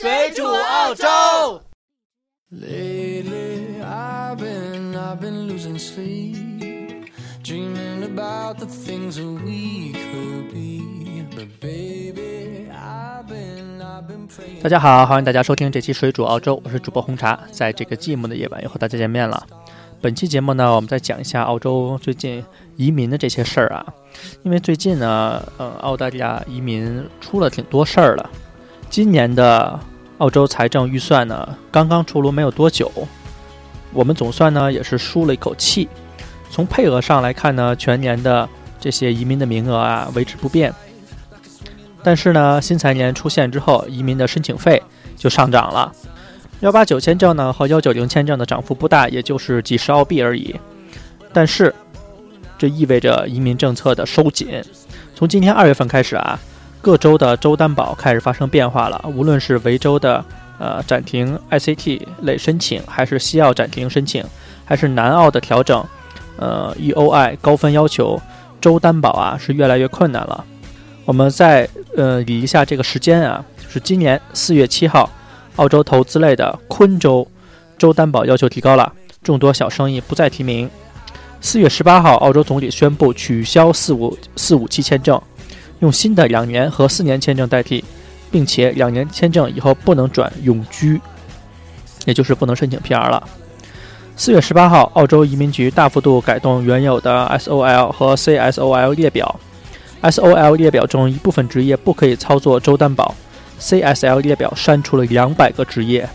水煮澳洲。大家好，欢迎大家收听这期水煮澳洲，我是主播红茶，在这个寂寞的夜晚又和大家见面了。本期节目呢，我们再讲一下澳洲最近移民的这些事儿啊，因为最近呢，呃，澳大利亚移民出了挺多事儿了，今年的。澳洲财政预算呢，刚刚出炉没有多久，我们总算呢也是舒了一口气。从配额上来看呢，全年的这些移民的名额啊维持不变，但是呢，新财年出现之后，移民的申请费就上涨了。幺八九签证呢和幺九零签证的涨幅不大，也就是几十澳币而已。但是，这意味着移民政策的收紧。从今年二月份开始啊，各州的州担保开始发生变化了。无论是维州的呃暂停 ICT 类申请，还是西澳暂停申请，还是南澳的调整，呃 EOI 高分要求，州担保啊是越来越困难了。我们再呃理一下这个时间啊，就是今年四月七号。澳洲投资类的昆州州担保要求提高了，众多小生意不再提名。四月十八号，澳洲总理宣布取消四五四五七签证，用新的两年和四年签证代替，并且两年签证以后不能转永居，也就是不能申请 PR 了。四月十八号，澳洲移民局大幅度改动原有的 SOL 和 CSOL 列表，SOL 列表中一部分职业不可以操作州担保。CSL 列表删除了两百个职业。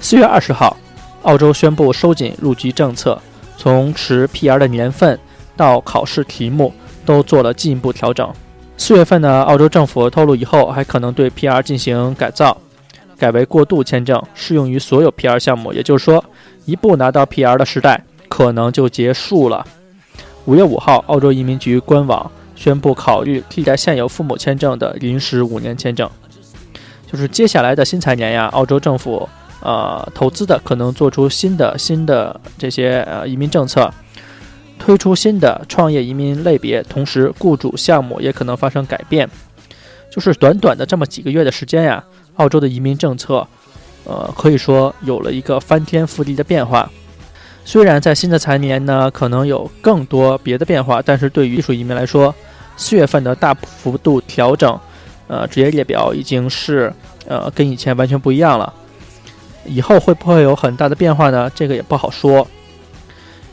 四月二十号，澳洲宣布收紧入籍政策，从持 PR 的年份到考试题目都做了进一步调整。四月份呢，澳洲政府透露以后还可能对 PR 进行改造，改为过渡签证，适用于所有 PR 项目。也就是说，一步拿到 PR 的时代可能就结束了。五月五号，澳洲移民局官网宣布考虑替代现有父母签证的临时五年签证。就是接下来的新财年呀，澳洲政府呃投资的可能做出新的新的这些呃移民政策，推出新的创业移民类别，同时雇主项目也可能发生改变。就是短短的这么几个月的时间呀，澳洲的移民政策呃可以说有了一个翻天覆地的变化。虽然在新的财年呢可能有更多别的变化，但是对于技术移民来说，四月份的大幅度调整。呃，职业列表已经是呃跟以前完全不一样了，以后会不会有很大的变化呢？这个也不好说。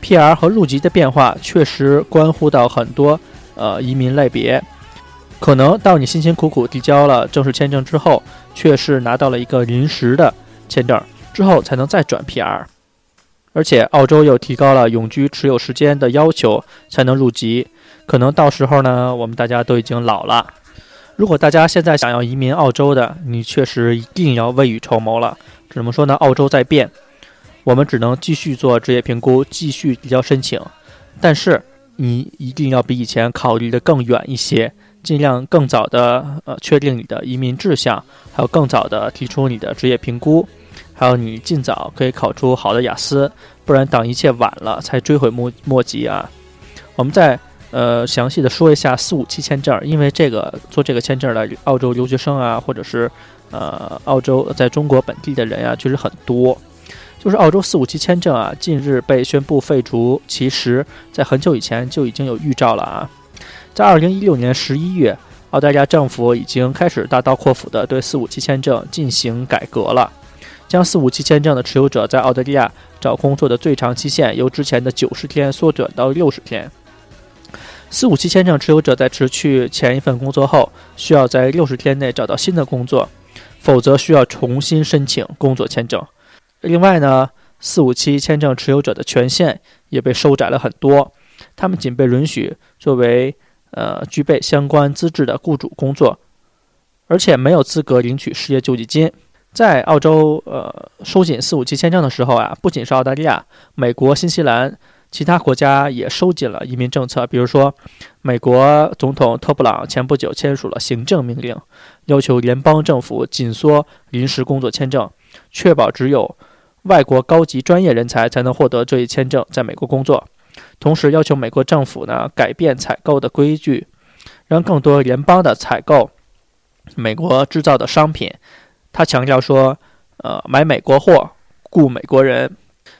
PR 和入籍的变化确实关乎到很多呃移民类别，可能到你辛辛苦苦递交了正式签证之后，却是拿到了一个临时的签证之后才能再转 PR，而且澳洲又提高了永居持有时间的要求才能入籍，可能到时候呢，我们大家都已经老了。如果大家现在想要移民澳洲的，你确实一定要未雨绸缪了。怎么说呢？澳洲在变，我们只能继续做职业评估，继续提交申请。但是你一定要比以前考虑的更远一些，尽量更早的呃确定你的移民志向，还有更早的提出你的职业评估，还有你尽早可以考出好的雅思，不然等一切晚了才追悔莫莫及啊！我们在。呃，详细的说一下四五七签证，因为这个做这个签证的澳洲留学生啊，或者是呃澳洲在中国本地的人啊，确实很多。就是澳洲四五七签证啊，近日被宣布废除，其实在很久以前就已经有预兆了啊。在二零一六年十一月，澳大利亚政府已经开始大刀阔斧的对四五七签证进行改革了，将四五七签证的持有者在澳大利亚找工作的最长期限由之前的九十天缩短到六十天。四五七签证持有者在辞去前一份工作后，需要在六十天内找到新的工作，否则需要重新申请工作签证。另外呢，四五七签证持有者的权限也被收窄了很多，他们仅被允许作为呃具备相关资质的雇主工作，而且没有资格领取失业救济金。在澳洲呃收紧四五七签证的时候啊，不仅是澳大利亚、美国、新西兰。其他国家也收紧了移民政策，比如说，美国总统特布朗前不久签署了行政命令，要求联邦政府紧缩临时工作签证，确保只有外国高级专业人才才能获得这一签证在美国工作。同时要求美国政府呢改变采购的规矩，让更多联邦的采购美国制造的商品，他强调说，呃，买美国货，雇美国人。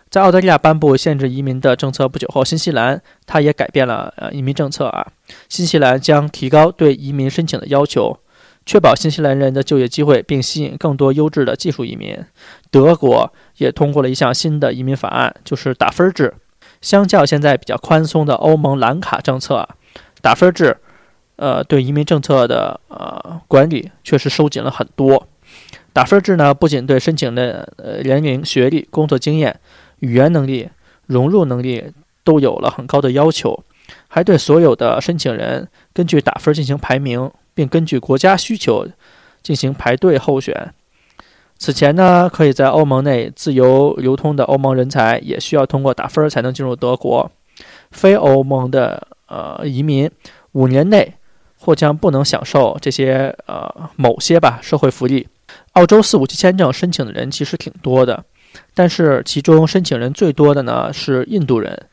在澳大利亚颁布限制移民的政策不久后，新西兰它也改变了呃移民政策啊。新西兰将提高对移民申请的要求，确保新西兰人的就业机会，并吸引更多优质的技术移民。德国也通过了一项新的移民法案，就是打分制。相较现在比较宽松的欧盟蓝卡政策，打分制，呃，对移民政策的呃管理确实收紧了很多。打分制呢，不仅对申请的呃年龄、学历、工作经验。语言能力、融入能力都有了很高的要求，还对所有的申请人根据打分进行排名，并根据国家需求进行排队候选。此前呢，可以在欧盟内自由流通的欧盟人才也需要通过打分才能进入德国。非欧盟的呃移民五年内或将不能享受这些呃某些吧社会福利。澳洲四五七签证申请的人其实挺多的。但是其中申请人最多的呢是印度人，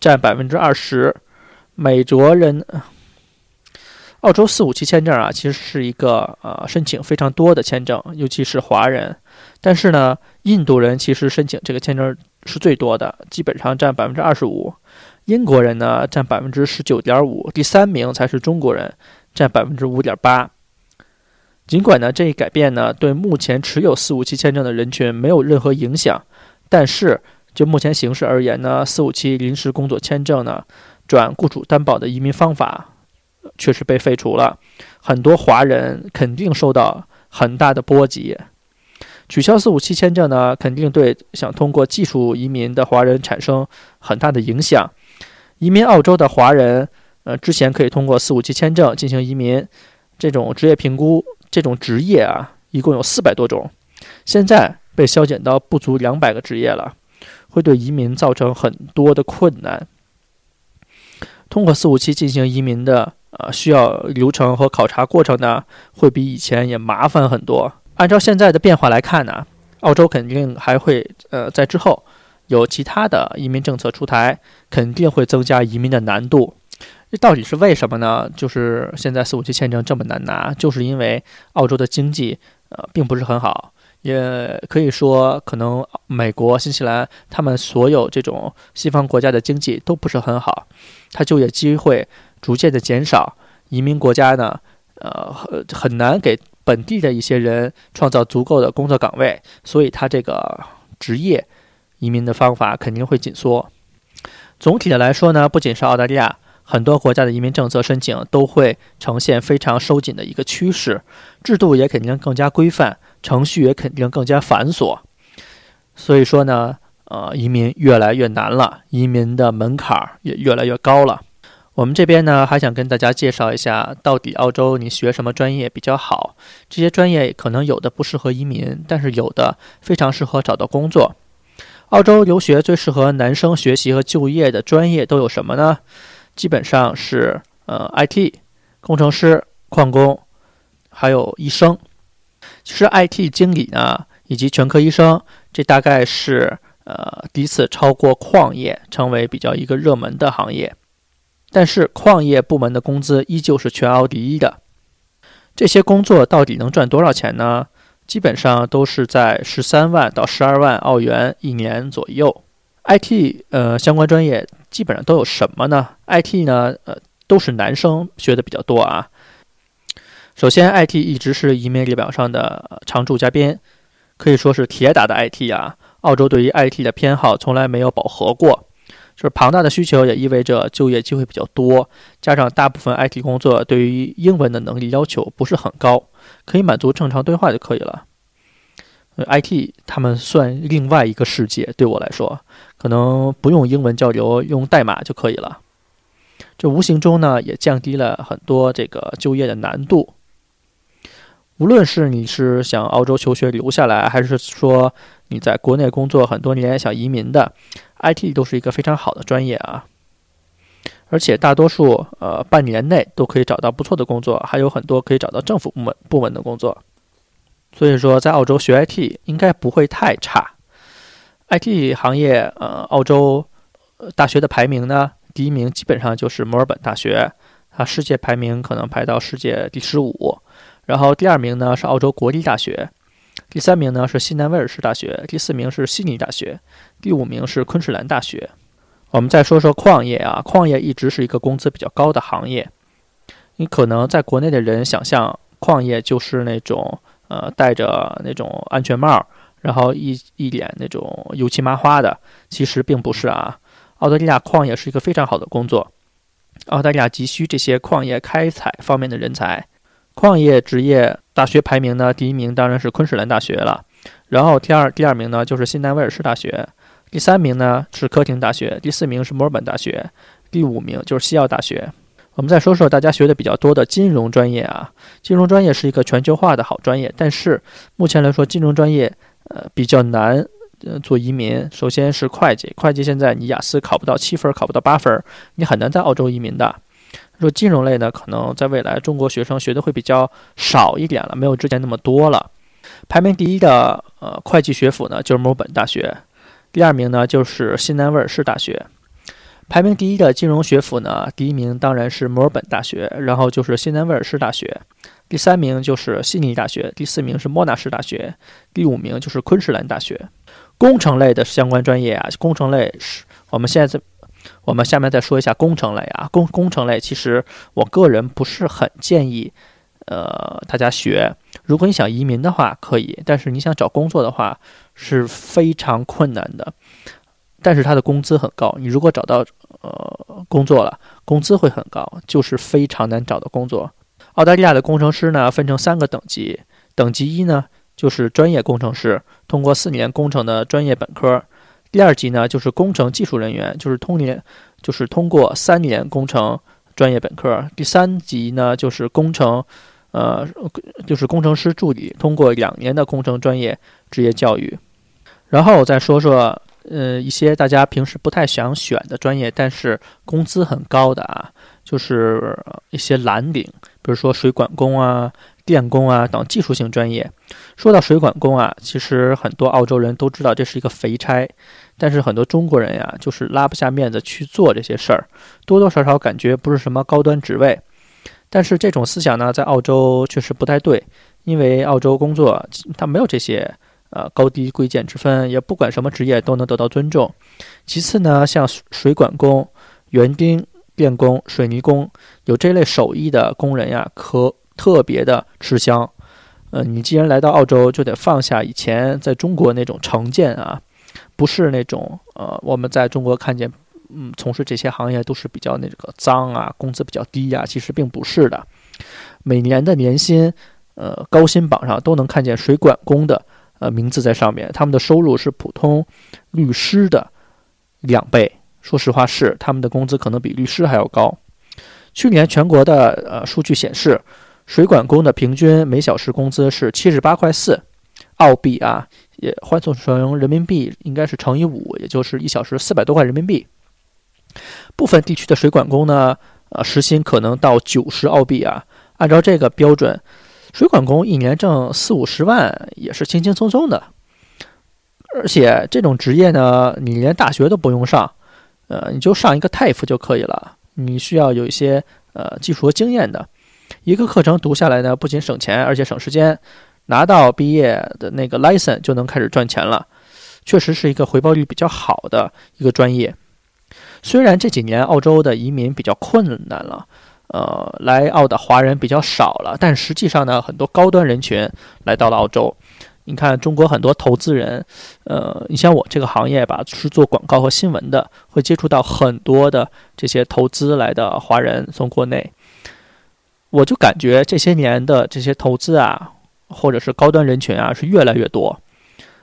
占百分之二十。美国人，澳洲四五七签证啊，其实是一个呃申请非常多的签证，尤其是华人。但是呢，印度人其实申请这个签证是最多的，基本上占百分之二十五。英国人呢占百分之十九点五，第三名才是中国人，占百分之五点八。尽管呢，这一改变呢，对目前持有四五七签证的人群没有任何影响，但是就目前形势而言呢，四五七临时工作签证呢，转雇主担保的移民方法确实被废除了，很多华人肯定受到很大的波及。取消四五七签证呢，肯定对想通过技术移民的华人产生很大的影响。移民澳洲的华人，呃，之前可以通过四五七签证进行移民，这种职业评估。这种职业啊，一共有四百多种，现在被削减到不足两百个职业了，会对移民造成很多的困难。通过四五七进行移民的，呃，需要流程和考察过程呢，会比以前也麻烦很多。按照现在的变化来看呢，澳洲肯定还会，呃，在之后有其他的移民政策出台，肯定会增加移民的难度。这到底是为什么呢？就是现在四五七签证这么难拿，就是因为澳洲的经济呃并不是很好，也可以说可能美国、新西兰他们所有这种西方国家的经济都不是很好，它就业机会逐渐的减少，移民国家呢呃很很难给本地的一些人创造足够的工作岗位，所以它这个职业移民的方法肯定会紧缩。总体的来说呢，不仅是澳大利亚。很多国家的移民政策申请都会呈现非常收紧的一个趋势，制度也肯定更加规范，程序也肯定更加繁琐。所以说呢，呃，移民越来越难了，移民的门槛也越来越高了。我们这边呢，还想跟大家介绍一下，到底澳洲你学什么专业比较好？这些专业可能有的不适合移民，但是有的非常适合找到工作。澳洲留学最适合男生学习和就业的专业都有什么呢？基本上是呃，IT 工程师、矿工，还有医生。其实 IT 经理呢，以及全科医生，这大概是呃第一次超过矿业，成为比较一个热门的行业。但是矿业部门的工资依旧是全澳第一的。这些工作到底能赚多少钱呢？基本上都是在十三万到十二万澳元一年左右。IT 呃相关专业。基本上都有什么呢？IT 呢，呃，都是男生学的比较多啊。首先，IT 一直是移民列表上的常驻嘉宾，可以说是铁打的 IT 啊。澳洲对于 IT 的偏好从来没有饱和过，就是庞大的需求也意味着就业机会比较多，加上大部分 IT 工作对于英文的能力要求不是很高，可以满足正常对话就可以了。IT 他们算另外一个世界，对我来说，可能不用英文交流，用代码就可以了。这无形中呢，也降低了很多这个就业的难度。无论是你是想澳洲求学留下来，还是说你在国内工作很多年想移民的，IT 都是一个非常好的专业啊。而且大多数呃半年内都可以找到不错的工作，还有很多可以找到政府部门部门的工作。所以说，在澳洲学 IT 应该不会太差。IT 行业，呃，澳洲大学的排名呢，第一名基本上就是墨尔本大学，它世界排名可能排到世界第十五。然后第二名呢是澳洲国立大学，第三名呢是西南威尔士大学，第四名是悉尼大学，第五名是昆士兰大学。我们再说说矿业啊，矿业一直是一个工资比较高的行业。你可能在国内的人想象矿业就是那种呃戴着那种安全帽，然后一一脸那种油漆麻花的，其实并不是啊。澳大利亚矿业是一个非常好的工作，澳大利亚急需这些矿业开采方面的人才。矿业职业大学排名呢，第一名当然是昆士兰大学了，然后第二第二名呢就是新南威尔士大学，第三名呢是科廷大学，第四名是墨尔本大学，第五名就是西澳大学。我们再说说大家学的比较多的金融专业啊，金融专业是一个全球化的好专业，但是目前来说，金融专业呃比较难呃做移民。首先是会计，会计现在你雅思考不到七分，考不到八分，你很难在澳洲移民的。说金融类呢，可能在未来中国学生学的会比较少一点了，没有之前那么多了。排名第一的呃会计学府呢就是墨尔本大学，第二名呢就是新南威尔士大学。排名第一的金融学府呢，第一名当然是墨尔本大学，然后就是新南威尔士大学，第三名就是悉尼大学，第四名是莫纳什大学，第五名就是昆士兰大学。工程类的相关专业啊，工程类是我们现在我们下面再说一下工程类啊，工工程类其实我个人不是很建议，呃，大家学。如果你想移民的话可以，但是你想找工作的话是非常困难的。但是它的工资很高，你如果找到呃工作了，工资会很高，就是非常难找的工作。澳大利亚的工程师呢分成三个等级，等级一呢就是专业工程师，通过四年工程的专业本科；第二级呢就是工程技术人员，就是通年就是通过三年工程专业本科；第三级呢就是工程呃就是工程师助理，通过两年的工程专业职业教育。然后我再说说。呃，一些大家平时不太想选的专业，但是工资很高的啊，就是一些蓝领，比如说水管工啊、电工啊等技术性专业。说到水管工啊，其实很多澳洲人都知道这是一个肥差，但是很多中国人呀，就是拉不下面子去做这些事儿，多多少少感觉不是什么高端职位。但是这种思想呢，在澳洲确实不太对，因为澳洲工作它没有这些。呃，高低贵贱之分，也不管什么职业都能得到尊重。其次呢，像水管工、园丁、电工、水泥工，有这类手艺的工人呀，可特别的吃香。呃，你既然来到澳洲，就得放下以前在中国那种成见啊，不是那种呃，我们在中国看见，嗯，从事这些行业都是比较那个脏啊，工资比较低呀，其实并不是的。每年的年薪，呃，高薪榜上都能看见水管工的。呃，名字在上面，他们的收入是普通律师的两倍。说实话，是他们的工资可能比律师还要高。去年全国的呃数据显示，水管工的平均每小时工资是七十八块四澳币啊，也换算成人民币应该是乘以五，也就是一小时四百多块人民币。部分地区的水管工呢，呃，时薪可能到九十澳币啊。按照这个标准。水管工一年挣四五十万也是轻轻松松的，而且这种职业呢，你连大学都不用上，呃，你就上一个 TAFE 就可以了。你需要有一些呃技术和经验的，一个课程读下来呢，不仅省钱，而且省时间，拿到毕业的那个 license 就能开始赚钱了，确实是一个回报率比较好的一个专业。虽然这几年澳洲的移民比较困难了。呃，来澳的华人比较少了，但实际上呢，很多高端人群来到了澳洲。你看，中国很多投资人，呃，你像我这个行业吧，是做广告和新闻的，会接触到很多的这些投资来的华人从国内。我就感觉这些年的这些投资啊，或者是高端人群啊，是越来越多。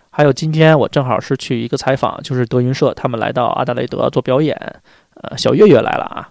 还有今天我正好是去一个采访，就是德云社他们来到阿德雷德做表演，呃，小岳岳来了啊。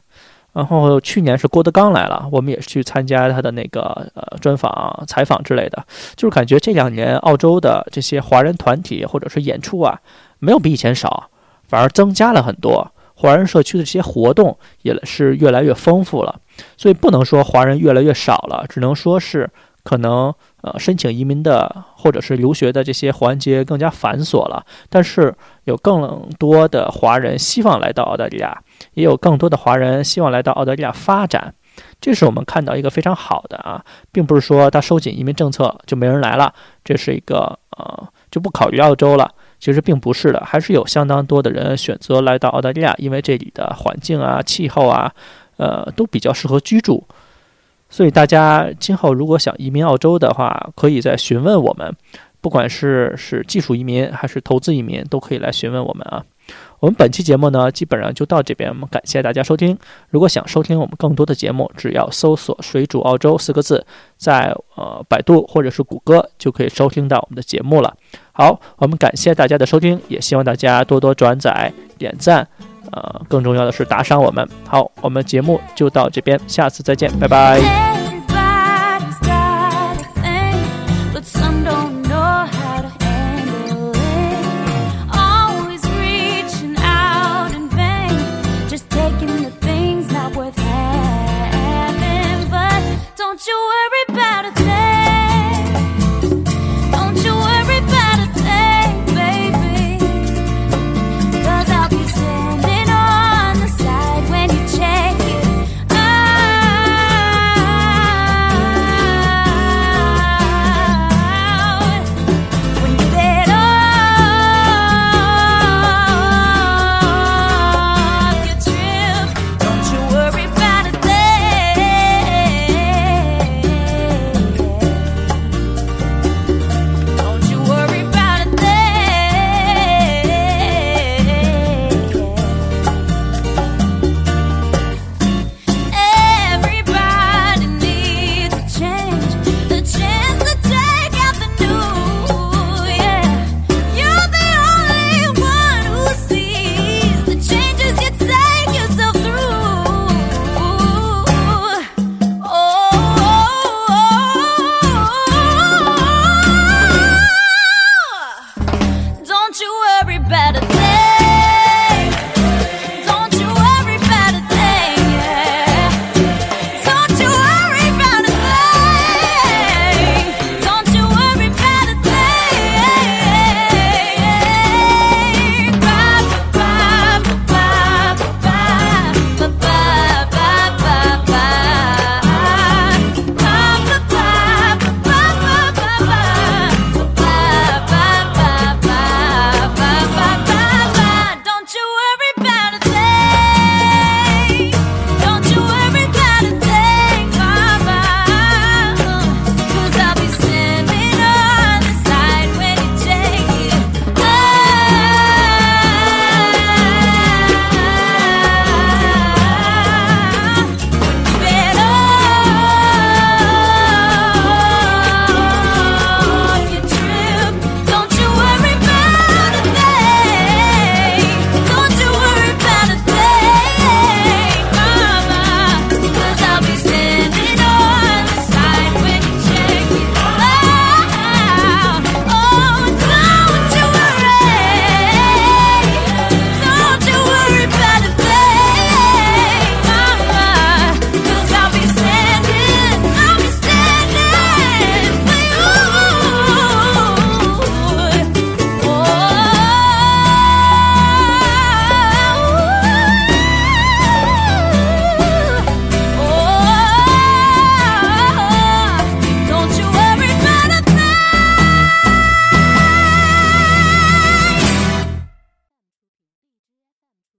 然后去年是郭德纲来了，我们也是去参加他的那个呃专访、采访之类的，就是感觉这两年澳洲的这些华人团体或者是演出啊，没有比以前少，反而增加了很多。华人社区的这些活动也是越来越丰富了，所以不能说华人越来越少了，只能说是可能呃申请移民的或者是留学的这些环节更加繁琐了，但是有更多的华人希望来到澳大利亚。也有更多的华人希望来到澳大利亚发展，这是我们看到一个非常好的啊，并不是说他收紧移民政策就没人来了，这是一个呃就不考虑澳洲了。其实并不是的，还是有相当多的人选择来到澳大利亚，因为这里的环境啊、气候啊，呃都比较适合居住。所以大家今后如果想移民澳洲的话，可以再询问我们，不管是是技术移民还是投资移民，都可以来询问我们啊。我们本期节目呢，基本上就到这边。我们感谢大家收听。如果想收听我们更多的节目，只要搜索“水煮澳洲”四个字，在呃百度或者是谷歌就可以收听到我们的节目了。好，我们感谢大家的收听，也希望大家多多转载、点赞，呃，更重要的是打赏我们。好，我们节目就到这边，下次再见，拜拜。